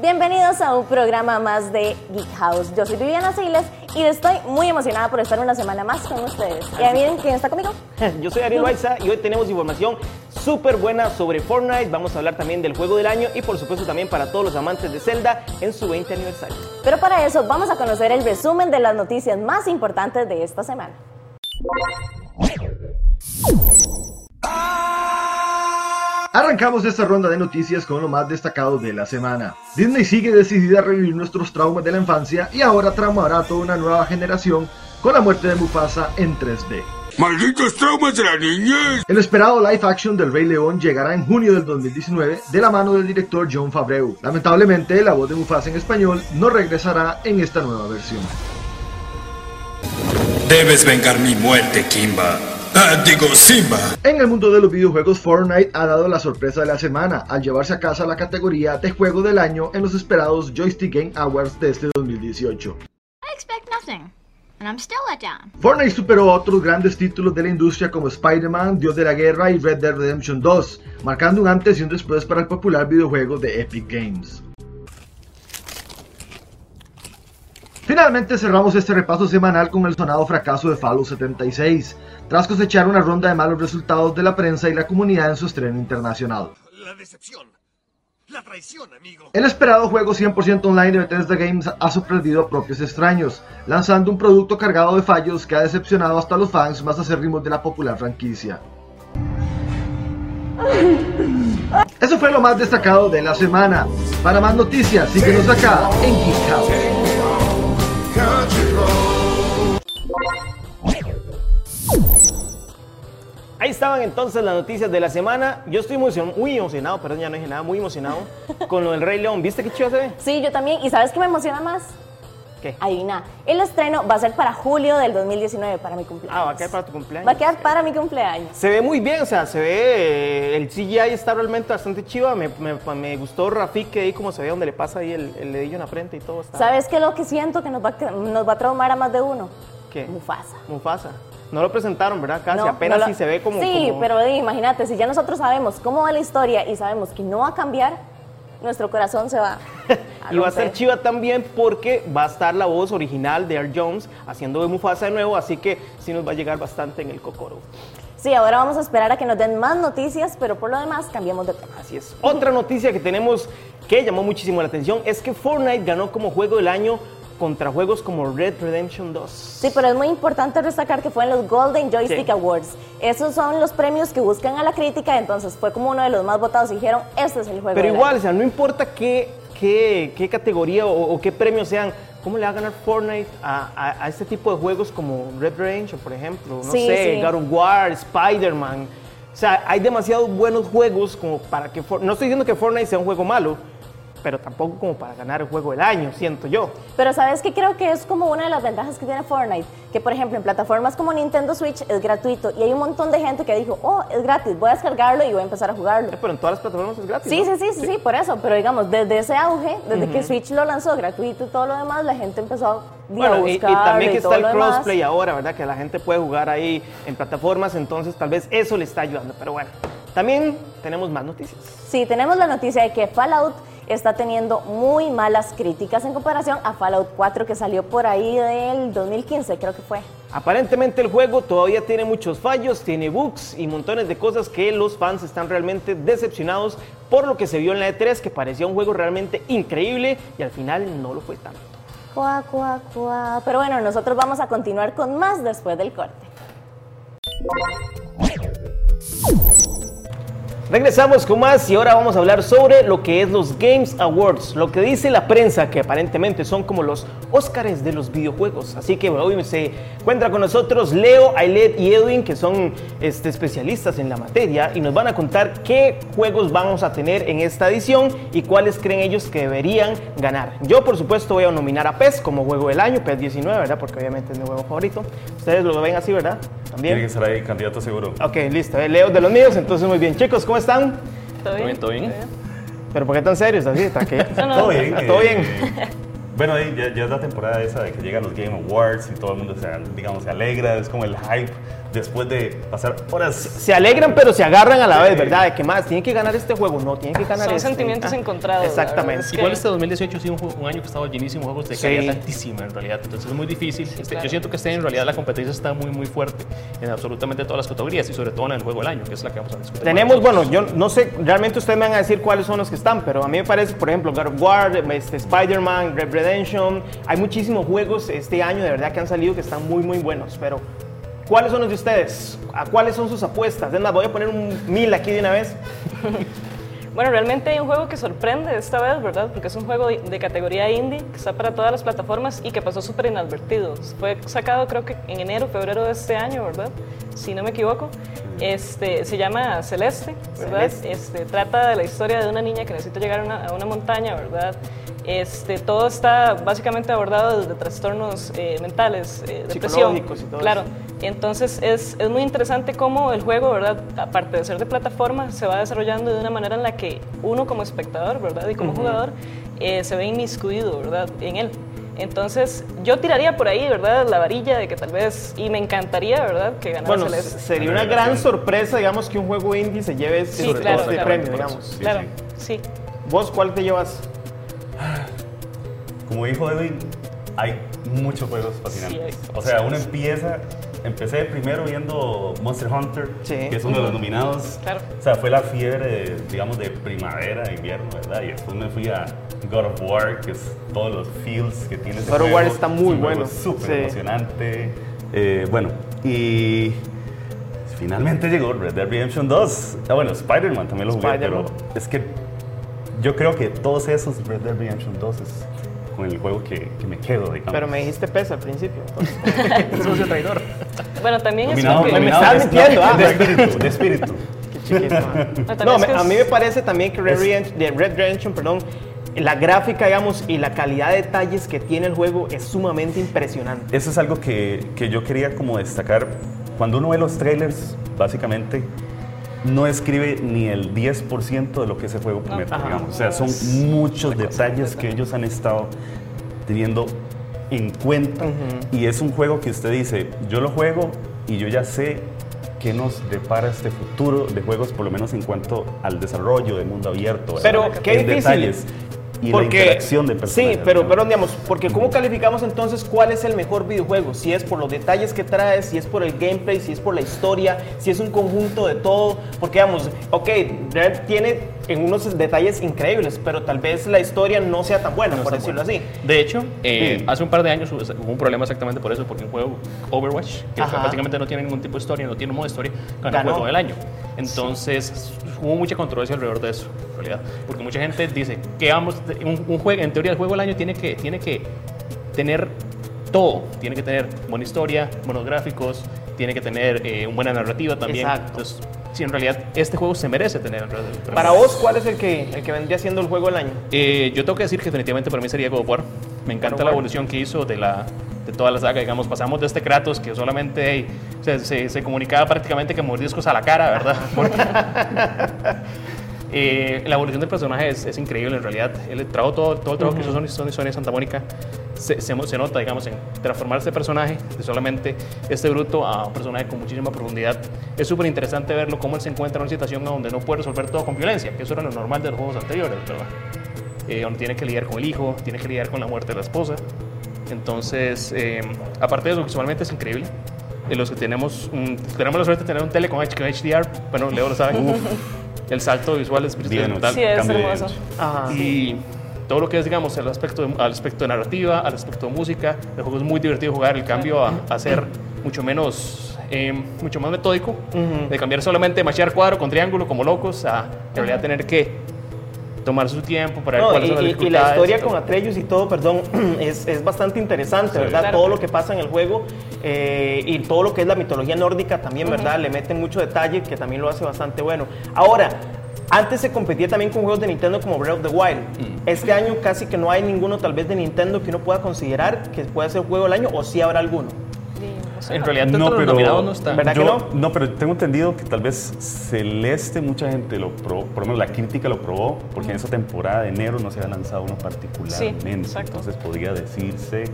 Bienvenidos a un programa más de Geek House. Yo soy Viviana Siles y estoy muy emocionada por estar una semana más con ustedes. ¿Y miren quién está conmigo? Yo soy Ariel Baiza y hoy tenemos información súper buena sobre Fortnite. Vamos a hablar también del juego del año y por supuesto también para todos los amantes de Zelda en su 20 aniversario. Pero para eso vamos a conocer el resumen de las noticias más importantes de esta semana. Arrancamos esta ronda de noticias con lo más destacado de la semana. Disney sigue decidida a revivir nuestros traumas de la infancia y ahora tramará a toda una nueva generación con la muerte de Mufasa en 3D. ¡Malditos traumas de la niñez! El esperado live action del Rey León llegará en junio del 2019 de la mano del director John Favreau. Lamentablemente, la voz de Mufasa en español no regresará en esta nueva versión. Debes vengar mi muerte, Kimba. Ah, digo, Simba. En el mundo de los videojuegos, Fortnite ha dado la sorpresa de la semana al llevarse a casa la categoría de juego del año en los esperados Joystick Game Awards de este 2018. I expect nothing, and I'm still let down. Fortnite superó a otros grandes títulos de la industria como Spider-Man, Dios de la Guerra y Red Dead Redemption 2, marcando un antes y un después para el popular videojuego de Epic Games. Finalmente cerramos este repaso semanal con el sonado fracaso de Fallout 76, tras cosechar una ronda de malos resultados de la prensa y la comunidad en su estreno internacional. La decepción. La traición, amigo. El esperado juego 100% online de Bethesda Games ha sorprendido a propios extraños, lanzando un producto cargado de fallos que ha decepcionado hasta los fans más acérrimos de la popular franquicia. Eso fue lo más destacado de la semana. Para más noticias, síguenos acá en Geek House. Ahí estaban entonces las noticias de la semana. Yo estoy muy emocionado, muy emocionado, perdón, ya no dije nada, muy emocionado con lo del Rey León. ¿Viste qué chido se ve? Sí, yo también. ¿Y sabes qué me emociona más? ¿Qué? Adivina, el estreno va a ser para julio del 2019, para mi cumpleaños. Ah, va a quedar para tu cumpleaños. Va a quedar para mi cumpleaños. Se ve muy bien, o sea, se ve, eh, el CGI está realmente bastante chiva. Me, me, me gustó Rafik ahí como se ve donde le pasa ahí el, el dedillo en la frente y todo. Está. ¿Sabes qué es lo que siento que nos va, a, nos va a traumar a más de uno? ¿Qué? Mufasa. Mufasa. No lo presentaron, ¿verdad? Casi No, apenas no lo- sí se ve como. Sí, como- pero imagínate, si ya nosotros sabemos cómo va la historia y sabemos que no va a cambiar, nuestro corazón se va a Y va a romper. chiva también porque va a estar la voz original de Earl Jones haciendo de Mufasa de nuevo, así que sí nos va a llegar bastante en el cocoro. Sí, ahora vamos a esperar a que nos den más noticias, pero por lo demás cambiamos de tema. Así es. Otra noticia que tenemos que llamó muchísimo la atención es que Fortnite ganó como juego del año contra juegos como Red Redemption 2. Sí, pero es muy importante destacar que fue en los Golden Joystick Sí. Awards. Esos son los premios que buscan a la crítica, entonces fue como uno de los más votados y dijeron, este es el juego. Pero igual, año". o sea, no importa qué, qué, qué categoría o, o qué premios sean, ¿cómo le va a ganar Fortnite a, a- a este tipo de juegos como Red Redemption, por ejemplo? No Sí, sé, sí. God of War, Spider-Man. O sea, hay demasiados buenos juegos como para que... For- no estoy diciendo que Fortnite sea un juego malo, pero tampoco como para ganar el juego del año, siento yo. Pero sabes que creo que es como una de las ventajas que tiene Fortnite, que por ejemplo en plataformas como Nintendo Switch es gratuito y hay un montón de gente que dijo, oh, es gratis, voy a descargarlo y voy a empezar a jugarlo. Eh, Pero en todas las plataformas es gratis. Sí, ¿no? sí, sí, sí, sí, por eso, pero digamos, desde ese auge, desde que Switch lo lanzó gratuito y todo lo demás, la gente empezó a Bueno, y, y también que todo está el crossplay ahora, ¿verdad? Que la gente puede jugar ahí en plataformas, entonces tal vez eso le está ayudando. Pero bueno, también tenemos más noticias. Sí, tenemos la noticia de que Fallout está teniendo muy malas críticas en comparación a Fallout 4 que salió por ahí del 2015, creo que fue. Aparentemente el juego todavía tiene muchos fallos, tiene bugs y montones de cosas que los fans están realmente decepcionados por lo que se vio en la E3, que parecía un juego realmente increíble y al final no lo fue tanto. Cuá, cuá, cuá. Pero bueno, nosotros vamos a continuar con más después del corte. Regresamos con más y ahora vamos a hablar sobre lo que es los Games Awards, lo que dice la prensa que aparentemente son como los Óscares de los videojuegos. Así que hoy se encuentra con nosotros Leo, Ailet y Edwin, que son este, especialistas en la materia y nos van a contar qué juegos vamos a tener en esta edición y cuáles creen ellos que deberían ganar. Yo, por supuesto, voy a nominar a PES como juego del año, PES 19, ¿verdad? Porque obviamente es mi juego favorito. Ustedes lo ven así, ¿verdad? También. Tiene que estar ahí, candidato seguro. Ok, listo. eh, Leo de los míos, entonces muy bien. Chicos, ¿cómo están? ¿Todo ¿Todo bien? ¿Todo bien? ¿Pero por qué tan serios así? ¿Está qué? Todo bien. ¿Todo eh, bien? Bueno, ya, ya es la temporada esa de que llegan los Game Awards y todo el mundo se, digamos, se alegra, es como el hype después de pasar horas. Se alegran, pero se agarran a la vez, ¿verdad? De que más, tienen que ganar este juego, no, tienen que ganar Son este. sentimientos Ah, encontrados, Exactamente. es que- Igual este 2018 ha sido un, un año que ha estado llenísimo de juegos de Sí. calidad altísima en realidad, entonces es muy difícil. Este, claro. Yo siento que este en realidad la competencia está muy muy fuerte en absolutamente todas las categorías y sobre todo en el juego del año, que es la que vamos a discutir. Tenemos, bueno, yo no sé, realmente ustedes me van a decir cuáles son los que están, pero a mí me parece, por ejemplo, God of War, este, Spider-Man, Red Redemption, hay muchísimos juegos este año de verdad que han salido que están muy, muy buenos, pero ¿cuáles son los de ustedes? ¿A cuáles son sus apuestas? Es más, voy a poner un mil aquí de una vez. Bueno, realmente hay un juego que sorprende esta vez, ¿verdad? Porque es un juego de, categoría indie que está para todas las plataformas y que pasó súper inadvertido. Fue sacado creo que en enero, febrero de este año, ¿verdad? Si no me equivoco. Este, se llama Celeste, ¿verdad? Celeste. Este, trata de la historia de una niña que necesita llegar a una, a una montaña, ¿verdad? Este, todo está básicamente abordado desde trastornos eh, mentales, eh, depresión. Y todo claro. eso. Entonces es, es muy interesante cómo el juego, ¿verdad? Aparte de ser de plataforma, se va desarrollando de una manera en la que uno como espectador, ¿verdad? Y como jugador eh, se ve inmiscuido, ¿verdad? En él. Entonces yo tiraría por ahí, ¿verdad? La varilla de que tal vez, y me encantaría, ¿verdad? Que ganara Bueno, Celeste. sería una gran sorpresa, digamos, que un juego indie se lleve este, Sí, este claro, claro. premio, digamos. Sí, claro, sí. sí. ¿Vos cuál te llevas? Como dijo Edwin, hay muchos juegos fascinantes. Sí, o sea, uno empieza, empecé primero viendo Monster Hunter, Sí. que es uno de los nominados. Claro. O sea, fue la fiebre, digamos, de primavera, invierno, ¿verdad? Y después me fui a God of War, que es todos los feels que tiene God of juego. War está muy Es bueno. Súper Sí. emocionante. Eh, bueno, y finalmente llegó Red Dead Redemption 2. Ah, bueno, Spider-Man también lo jugué, pero es que yo creo que todos esos Red Dead Redemption 2 es con el juego que, que me quedo, digamos. Pero me dijiste pesa al principio. entonces. Socio traidor. Bueno, también es porque... me estás de- mintiendo, no, ah. de espíritu, de espíritu. Chiquito, ah. No, No, es que a es- mí me parece también que Red, Redemption, de Red Redemption, perdón, la gráfica, digamos, y la calidad de detalles que tiene el juego es sumamente impresionante. Eso es algo que, que yo quería como destacar. Cuando uno ve los trailers, básicamente no escribe ni el 10% de lo que ese juego promete, Ajá. digamos. O sea, son muchos detalles que ellos han estado teniendo en cuenta. Y es un juego que usted dice, yo lo juego y yo ya sé qué nos depara este futuro de juegos, por lo menos en cuanto al desarrollo de mundo abierto. ¿verdad? Pero qué En difícil. detalles y la interacción de personajes. Sí, pero, pero digamos, porque ¿cómo calificamos entonces cuál es el mejor videojuego? Si es por los detalles que trae, si es por el gameplay, si es por la historia, si es un conjunto de todo. Porque digamos, ok, Red tiene en unos detalles increíbles, pero tal vez la historia no sea tan buena, por decirlo así. De hecho, eh, Sí. hace un par de años hubo un problema exactamente por eso, porque un juego Overwatch, que Ajá. básicamente no tiene ningún tipo de historia, no tiene un modo de historia, ganó, Ganó. juego del año. Entonces, hubo mucha controversia alrededor de eso, en realidad. Porque mucha gente dice que vamos, un, un juego, en teoría el juego del año tiene que, tiene que tener todo. Tiene que tener buena historia, buenos gráficos, tiene que tener eh, una buena narrativa también. Exacto. Entonces, sí, en realidad este juego se merece tener. Para vos, ¿cuál es el que, el que vendría siendo el juego del año? eh, yo tengo que decir que definitivamente para mí sería God of War. Me encanta la evolución que hizo de, la, de toda la saga. Digamos, pasamos de este Kratos que solamente hey, se, se- se comunicaba prácticamente que mordiscos a la cara, ¿verdad? Porque- Eh, la evolución del personaje es, es increíble en realidad. El trabajo, todo, todo el trabajo que hizo Sony, Sony, Santa Mónica se, se, se nota, digamos, en transformar este personaje de solamente este bruto a un personaje con muchísima profundidad. Es súper interesante verlo cómo él se encuentra en una situación donde no puede resolver todo con violencia, que eso era lo normal de los juegos anteriores, ¿verdad? Eh, donde tiene que lidiar con el hijo, tiene que lidiar con la muerte de la esposa. Entonces, eh, aparte de eso, visualmente es increíble. Eh, los que tenemos, un- tenemos la suerte de tener un tele con HDR, bueno, Leo lo sabe. El salto visual es brutal. Sí, es hermoso. Ajá. Y todo lo que es, digamos, el aspecto de, al aspecto de narrativa, al aspecto de música, el juego es muy divertido jugar, el cambio a, a ser mucho menos, eh, mucho más metódico, de cambiar solamente machear cuadro con triángulo como locos, a en realidad tener que tomar su tiempo para ver No, cuáles y, son las y- y la historia con Atreus y todo, perdón, es, es bastante interesante, ¿verdad? Claro. Todo lo que pasa en el juego eh, y todo lo que es la mitología nórdica también, ¿verdad? Le meten mucho detalle que también lo hace bastante bueno. Ahora, antes se competía también con juegos de Nintendo como Breath of the Wild. Este año casi que no hay ninguno tal vez de Nintendo que uno pueda considerar que pueda ser juego del año o sí habrá alguno. No. En realidad, dentro de los nominados no está. ¿Verdad que Yo- no? pero tengo entendido que tal vez Celeste, mucha gente lo probó, por lo menos la crítica lo probó, porque en esa temporada de enero no se había lanzado uno particularmente. exacto. Entonces podría decirse,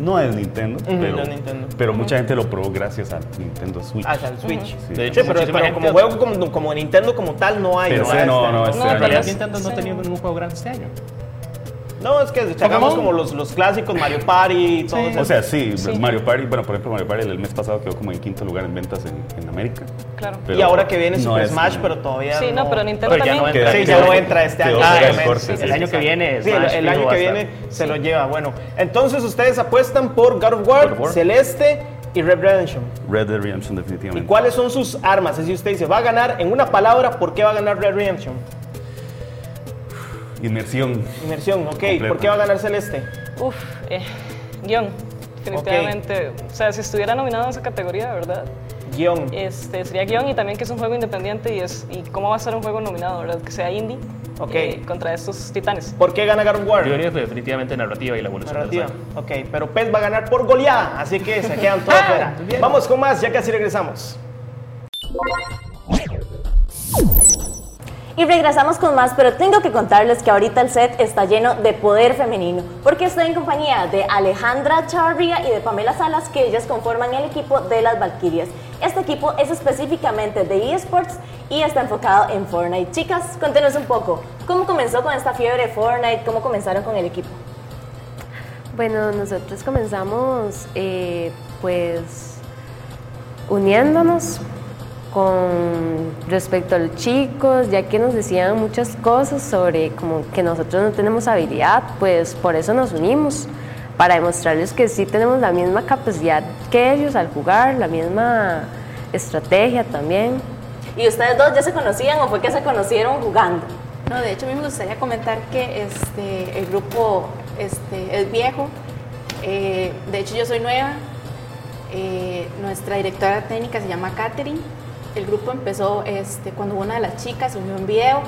No es Nintendo, pero, no es Nintendo. pero mucha gente lo probó gracias al Nintendo Switch. Hasta el Switch. Sí. De hecho, Sí, pero, pero como juego como, como Nintendo como tal no hay. Per se, Este no, año. no, este No, En año. realidad Sí. Nintendo no ha Sí. tenido ningún juego grande este año. No, es que sacamos como los, los clásicos Mario Party y todo eso. O sea, sí, Sí. Mario Party, bueno, por ejemplo, Mario Party el mes pasado quedó como en quinto lugar en ventas en, en América. Claro. Pero y ahora que viene no Super es- Smash, pero todavía Sí, no, pero Nintendo Pero ya también. no Queda- Sí, ya no entra este año. corte, el sí. año que viene Sí, el, Smash el fijo año que viene se Sí. lo lleva. Bueno, entonces ustedes apuestan por God of War, God of War. Celeste y Red Redemption. Red Dead Redemption ¿Y definitivamente. cuáles son sus armas? Es decir, usted dice, va a ganar en una palabra, ¿por qué va a ganar Red Redemption? Inmersión. Inmersión, ok. ¿Por qué va a ganar Celeste? Uf, eh, guion. Definitivamente. O sea, si estuviera nominado en esa categoría, ¿verdad? Guión. Este, sería guion y también que es un juego independiente y, es, y cómo va a ser un juego nominado, ¿verdad? Que sea indie Ok. eh, contra estos titanes. ¿Por qué gana God of War? Yo diría que definitivamente narrativa y la evolución del Narrativa. juego. Ok, pero PES va a ganar por goleada, así que se quedan todos fuera. Vamos con más, ya casi regresamos. Y regresamos con más, pero tengo que contarles que ahorita el set está lleno de poder femenino, porque estoy en compañía de Alejandra Chavarría y de Pamela Salas, que ellas conforman el equipo de las Valkyrias. Este equipo es específicamente de eSports y está enfocado en Fortnite. Chicas, cuéntenos un poco, ¿cómo comenzó con esta fiebre de Fortnite? ¿Cómo comenzaron con el equipo? Bueno, nosotros comenzamos eh, pues uniéndonos con respecto a los chicos, ya que nos decían muchas cosas sobre como que nosotros no tenemos habilidad, pues por eso nos unimos, para demostrarles que sí tenemos la misma capacidad que ellos al jugar, la misma estrategia también. ¿Y ustedes dos ya se conocían o fue que se conocieron jugando? No, de hecho a mí me gustaría comentar que este, el grupo este, es viejo. Eh, de hecho yo soy nueva. Eh, nuestra directora técnica se llama Katherine. El grupo empezó este, cuando una de las chicas subió un video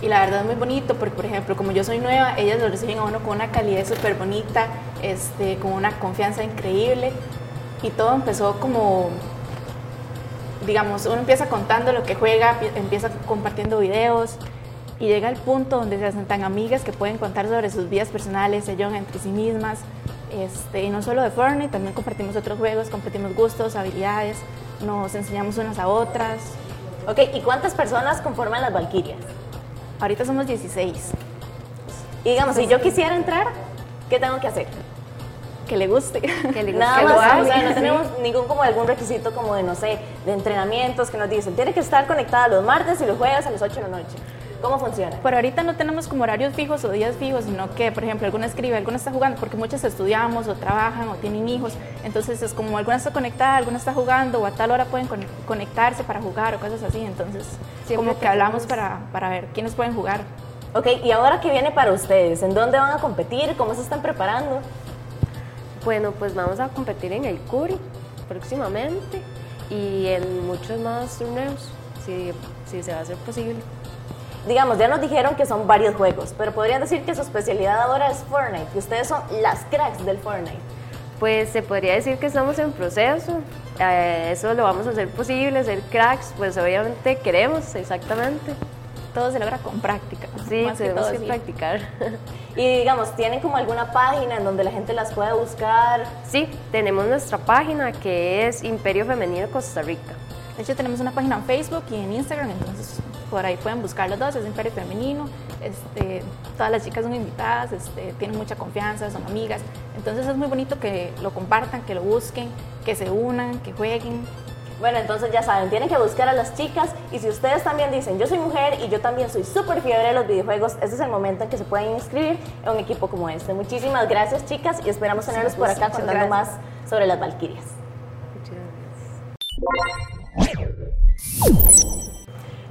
y la verdad es muy bonito porque, por ejemplo, como yo soy nueva, ellas lo reciben a uno con una calidez súper bonita, este, con una confianza increíble y todo empezó como digamos, uno empieza contando lo que juega, pi- empieza compartiendo videos y llega al punto donde se hacen tan amigas que pueden contar sobre sus vidas personales, ayudan entre sí mismas. Este, y no solo de Fortnite, también compartimos otros juegos, compartimos gustos, habilidades, nos enseñamos unas a otras. Ok, ¿y cuántas personas conforman las Valkyrias? Ahorita somos 16. Y digamos, si yo quisiera entrar, ¿qué tengo que hacer? Que le guste. Que le Nada que más, o sea, no tenemos ningún como algún requisito como de, no sé, de entrenamientos que nos dicen, tiene que estar conectada los martes y los jueves a las 8 de la noche. ¿Cómo funciona? Por ahorita no tenemos como horarios fijos o días fijos, sino que, por ejemplo, alguna escribe, alguna está jugando, porque muchas estudiamos o trabajan o tienen hijos. Entonces es como alguna está conectada, alguna está jugando o a tal hora pueden con- conectarse para jugar o cosas así. Entonces, Siempre como que hablamos para, para ver quiénes pueden jugar. Ok, ¿y ahora qué viene para ustedes? ¿En dónde van a competir? ¿Cómo se están preparando? Bueno, pues vamos a competir en el Curi próximamente y en muchos más torneos, si, si se va a hacer posible. Digamos, ya nos dijeron que son varios juegos, pero podrían decir que su especialidad ahora es Fortnite, que ustedes son las cracks del Fortnite. Pues se podría decir que estamos en proceso, eh, eso lo vamos a hacer posible, ser cracks, pues obviamente queremos, exactamente. Todo se logra con práctica. Sí, más que tenemos todo, que sí. practicar. Y digamos, ¿tienen como alguna página en donde la gente las pueda buscar? Sí, tenemos nuestra página que es Imperio Femenino Costa Rica. De hecho, tenemos una página en Facebook y en Instagram, entonces por ahí pueden buscar los dos, es Imperio Femenino. Este, todas las chicas son invitadas, este, tienen mucha confianza, son amigas. Entonces es muy bonito que lo compartan, que lo busquen, que se unan, que jueguen. Bueno, entonces ya saben, tienen que buscar a las chicas y si ustedes también dicen, yo soy mujer y yo también soy súper fiebre de los videojuegos, ese es el momento en que se pueden inscribir en un equipo como este. Muchísimas gracias chicas y esperamos tenerlos por acá muchas contando más gracias. sobre las Valquirias.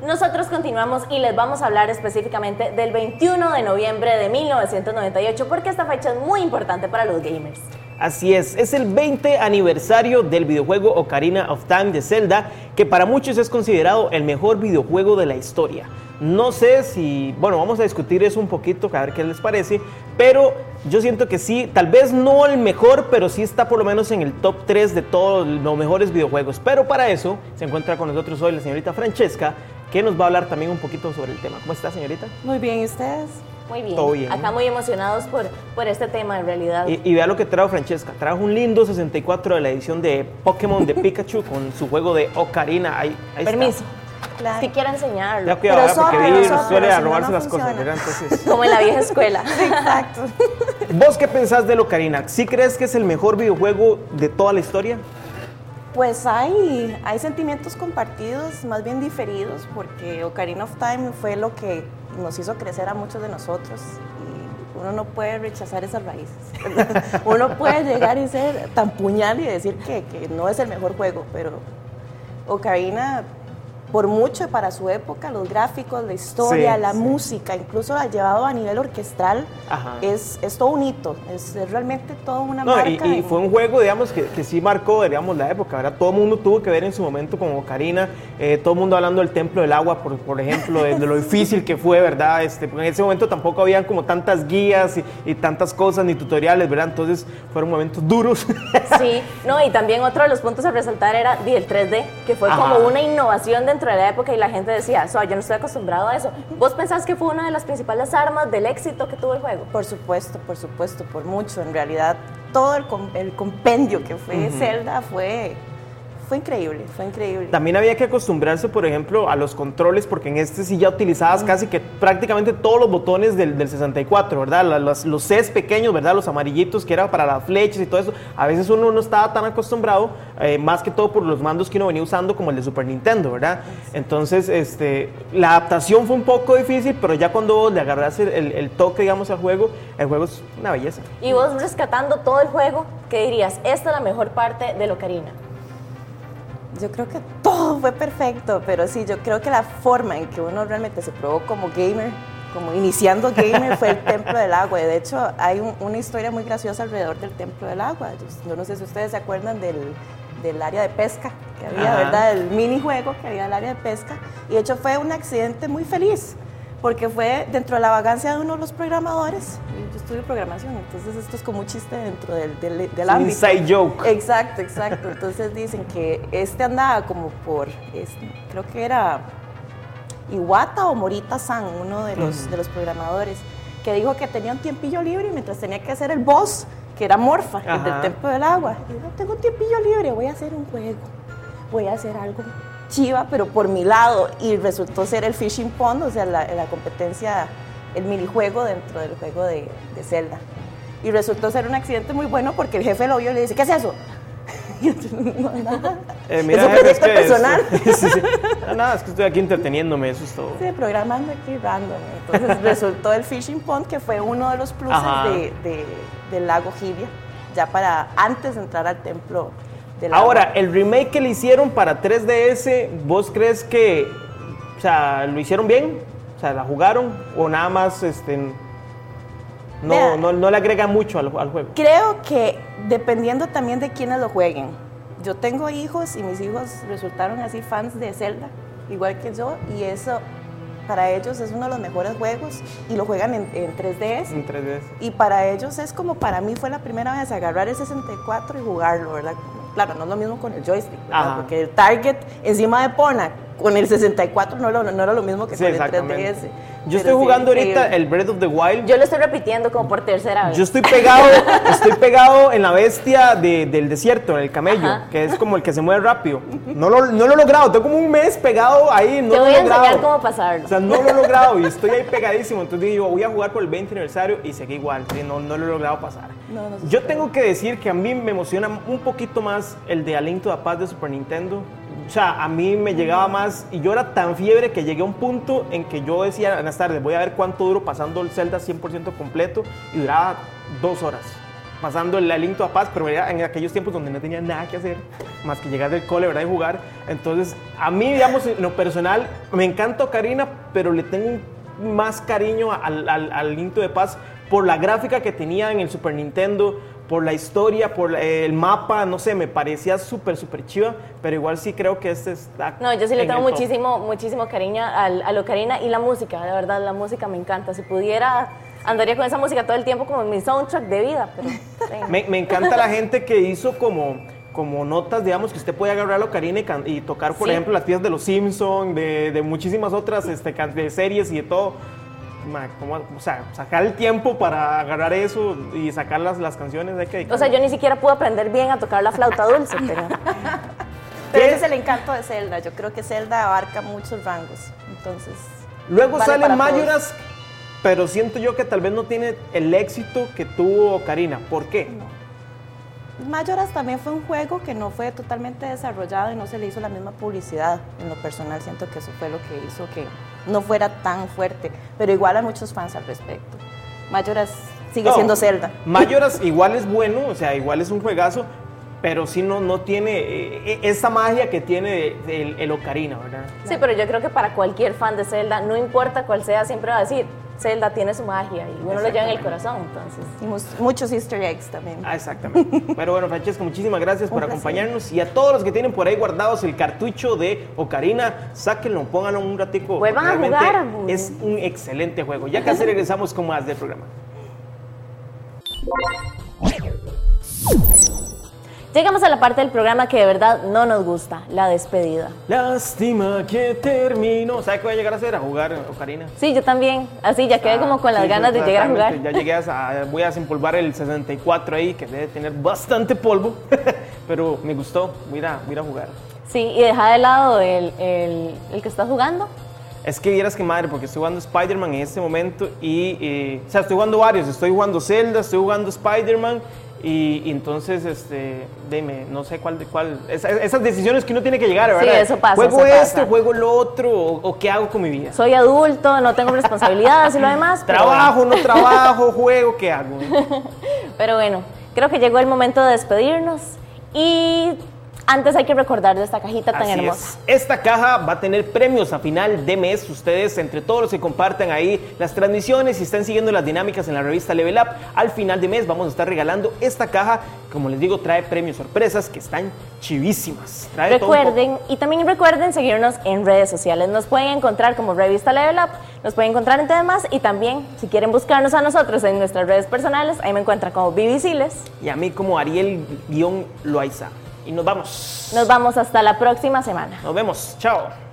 Nosotros continuamos y les vamos a hablar específicamente del 21 de noviembre de 1998 porque esta fecha es muy importante para los gamers. Así es, es el 20 aniversario del videojuego Ocarina of Time de Zelda, que para muchos es considerado el mejor videojuego de la historia. No sé si, bueno, vamos a discutir eso un poquito, a ver qué les parece, pero yo siento que sí, tal vez no el mejor, pero sí está por lo menos en el top 3 de todos los mejores videojuegos. Pero para eso se encuentra con nosotros hoy la señorita Francesca, que nos va a hablar también un poquito sobre el tema. ¿Cómo está, señorita? Muy bien, ¿y ustedes? Muy bien. Todo bien. Acá muy emocionados por, por este tema en realidad. Y, y vea lo que trajo Francesca. Trajo un lindo 64 de la edición de Pokémon de Pikachu con su juego de Ocarina. Ahí, ahí está. Permiso. Claro. Si quiero enseñarlo. Ya cuidado, Pero porque suele si a no, robarse no las cosas, funciona. ¿verdad? Entonces, Como en la vieja escuela. Exacto. ¿vos qué pensás de Ocarina? ¿Sí crees que es el mejor videojuego de toda la historia? Pues hay, hay sentimientos compartidos, más bien diferidos, porque Ocarina of Time fue lo que nos hizo crecer a muchos de nosotros. Y uno no puede rechazar esas raíces. uno puede llegar y ser tan puñal y decir que, que no es el mejor juego, pero Ocarina, por mucho para su época, los gráficos, la historia, Sí, la sí. música, incluso la llevado a nivel orquestral, Ajá. es, es todo un hito, es, es realmente toda una No, y, marca. y en- fue un juego, digamos, que, que sí marcó, digamos, la época, ¿verdad? Todo el mundo tuvo que ver en su momento con Ocarina, eh, todo el mundo hablando del Templo del Agua, por, por ejemplo, de, de lo difícil que fue, ¿verdad? Este, porque en ese momento tampoco habían como tantas guías y, y tantas cosas, ni tutoriales, ¿verdad? Entonces fueron momentos duros. Sí, no, y también otro de los puntos a resaltar era el 3D, que fue Ajá. como una innovación dentro de la época y la gente decía, "So, yo no estoy acostumbrado a eso. ¿Vos pensás que fue una de las principales armas del éxito que tuvo el juego? Por supuesto, por supuesto, por mucho. En realidad, todo el, com- el compendio que fue Ujú. Zelda fue, fue increíble, fue increíble. También había que acostumbrarse, por ejemplo, a los controles, porque en este sí ya utilizabas casi que prácticamente todos los botones del, del 64, ¿verdad? Los, los Cs pequeños, ¿verdad? Los amarillitos que era para las flechas y todo eso. A veces uno no estaba tan acostumbrado, eh, más que todo por los mandos que uno venía usando, como el de Super Nintendo, ¿verdad? Entonces, este, la adaptación fue un poco difícil, pero ya cuando le agarras el, el- el toque, digamos, al juego, el juego es una belleza. Y vos rescatando todo el juego, ¿qué dirías? Esta es la mejor parte de Ocarina. Yo creo que todo fue perfecto, pero sí, yo creo que la forma en que uno realmente se probó como gamer, como iniciando gamer, fue el Templo del Agua. De hecho, hay un- una historia muy graciosa alrededor del Templo del Agua. Yo, yo no sé si ustedes se acuerdan del, del área de pesca que había, Ajá. ¿verdad? El minijuego que había en el área de pesca. Y de hecho fue un accidente muy feliz, porque fue dentro de la vagancia de uno de los programadores. Estudio programación, entonces esto es como un chiste dentro del, del, del ámbito. inside joke. Exacto, exacto. Entonces dicen que este andaba como por, este, creo que era Iwata o Morita San, uno de los, de los programadores, que dijo que tenía un tiempillo libre y mientras tenía que hacer el boss, que era Morfa, el del Templo del Agua. Y dijo, tengo un tiempillo libre, voy a hacer un juego, voy a hacer algo chiva, pero por mi lado. Y resultó ser el Fishing Pond, o sea, la, la competencia, el minijuego dentro del juego de, de Zelda. Y resultó ser un accidente muy bueno porque el jefe lo vio y le dice, ¿qué es eso? "No, nada". Eh, es un proyecto que es- personal. sí, sí. No, nada, es que estoy aquí entreteniéndome, eso es todo. Sí, programando aquí random. Entonces resultó el Fishing Pond, que fue uno de los pluses de, de- del lago Gibia, ya para antes de entrar al templo del agua. Ahora, el remake que le hicieron para 3DS, ¿vos crees que, o sea, lo hicieron bien? O sea, ¿la jugaron? ¿O nada más, este, no, no, no le agrega mucho al, al juego? Creo que dependiendo también de quiénes lo jueguen. Yo tengo hijos y mis hijos resultaron así fans de Zelda, igual que yo, y eso para ellos es uno de los mejores juegos y lo juegan en, en 3DS. En 3DS. Y para ellos es como para mí fue la primera vez agarrar el 64 y jugarlo, ¿verdad? Claro, no es lo mismo con el joystick. Porque el target encima de Pona con el 64 no, lo- no era lo mismo que Sí, con el exactamente. 3DS. Yo estoy jugando ahorita el Breath of the Wild. Yo lo estoy repitiendo como por tercera vez. Yo estoy pegado, estoy pegado en la bestia de- del desierto, en el camello, Ajá. que es como el que se mueve rápido. No lo, no lo he logrado, tengo como un mes pegado ahí, no Te lo voy he a enseñar logrado. cómo pasarlo. O sea, no lo he logrado y estoy ahí pegadísimo. Entonces digo, voy a jugar por el 20 aniversario y seguí igual. sí, no, no lo he logrado pasar. No, no Yo tengo que decir que a mí me emociona un poquito más el de A Link to the Past de Super Nintendo. O sea, a mí me llegaba más y yo era tan fiebre que llegué a un punto en que yo decía en las tardes, voy a ver cuánto duro pasando el Zelda 100% completo y duraba dos horas pasando el A Link to the Past, pero en aquellos tiempos donde no tenía nada que hacer más que llegar del cole, ¿verdad? Y jugar. Entonces, a mí, digamos, en lo personal, me encanta Ocarina, pero le tengo más cariño al, al, al the Past por la gráfica que tenía en el Super Nintendo, por la historia, por el mapa, no sé, me parecía súper, súper chiva, pero igual sí creo que este está. No, yo sí le en tengo top. muchísimo, muchísimo cariño al, a Ocarina y la música, de verdad, la música me encanta. Si pudiera, andaría con esa música todo el tiempo como mi soundtrack de vida, pero... sí. Me, me encanta la gente que hizo como, como notas, digamos, que usted puede agarrar la ocarina y, can- y tocar, por Sí. ejemplo, las piezas de los Simpsons, de, de muchísimas otras este, de series y de todo. Ma, ¿cómo- o sea, sacar el tiempo para agarrar eso y sacar las, las canciones hay que O sea, yo ni siquiera pude aprender bien a tocar la flauta dulce, pero... Pero ese es el encanto de Zelda. Yo creo que Zelda abarca muchos rangos. Entonces. Luego vale sale para Majora's, pero siento yo que tal vez no tiene el éxito que tuvo Karina. ¿Por qué? Majora's también fue un juego que no fue totalmente desarrollado y no se le hizo la misma publicidad. En lo personal, siento que eso fue lo que hizo que no fuera tan fuerte. Pero igual hay muchos fans al respecto. Majora's sigue No, siendo Zelda. Majora's igual es bueno, o sea, igual es un juegazo, pero sí no, no tiene eh, esa magia que tiene el, el Ocarina, ¿verdad? Sí, pero yo creo que para cualquier fan de Zelda, no importa cuál sea, siempre va a decir, Zelda tiene su magia y uno lo lleva en el corazón, entonces. Y muchos easter eggs también. Ah, exactamente. Pero bueno, Francesca, muchísimas gracias por acompañarnos y a todos los que tienen por ahí guardados el cartucho de Ocarina, sáquenlo, pónganlo un ratico. Vuelvan a jugar. Es un excelente juego. Ya casi regresamos con más del programa. Llegamos a la parte del programa que de verdad no nos gusta, la despedida. Lástima que terminó. ¿Sabe qué voy a llegar a hacer? A jugar Ocarina. Sí, yo también, así ya quedé como con las Sí, ganas de llegar a jugar. Ya llegué a, voy a desempolvar el 64 ahí, que debe tener bastante polvo, pero me gustó. Voy a, voy a jugar. Sí, y deja de lado el, el, el que estás jugando. Es que vieras que madre, porque estoy jugando Spider-Man en este momento y, eh, o sea, estoy jugando varios. Estoy jugando Zelda, estoy jugando Spider-Man y, y entonces, este, dime, no sé cuál de cuál. esa- esas decisiones que uno tiene que llegar, Sí, ¿verdad? eso pasa, Juego eso esto, pasa. juego lo otro, o, o qué hago con mi vida. Soy adulto, no tengo responsabilidades y lo demás. pero Trabajo, no trabajo, juego, ¿qué hago? Pero bueno, creo que llegó el momento de despedirnos y antes hay que recordar de esta cajita tan Así hermosa. es. Esta caja va a tener premios a final de mes. Ustedes, entre todos los que compartan ahí las transmisiones y están siguiendo las dinámicas en la revista Level Up, al final de mes vamos a estar regalando esta caja. Como les digo, trae premios sorpresas que están chivísimas. Trae todo. Recuerden, y también recuerden seguirnos en redes sociales. Nos pueden encontrar como Revista Level Up, nos pueden encontrar en temas y también, si quieren buscarnos a nosotros en nuestras redes personales, ahí me encuentran como Vivisiles. Y a mí como Ariel-Loaiza. Y nos vamos. Nos vamos hasta la próxima semana. Nos vemos. Chao.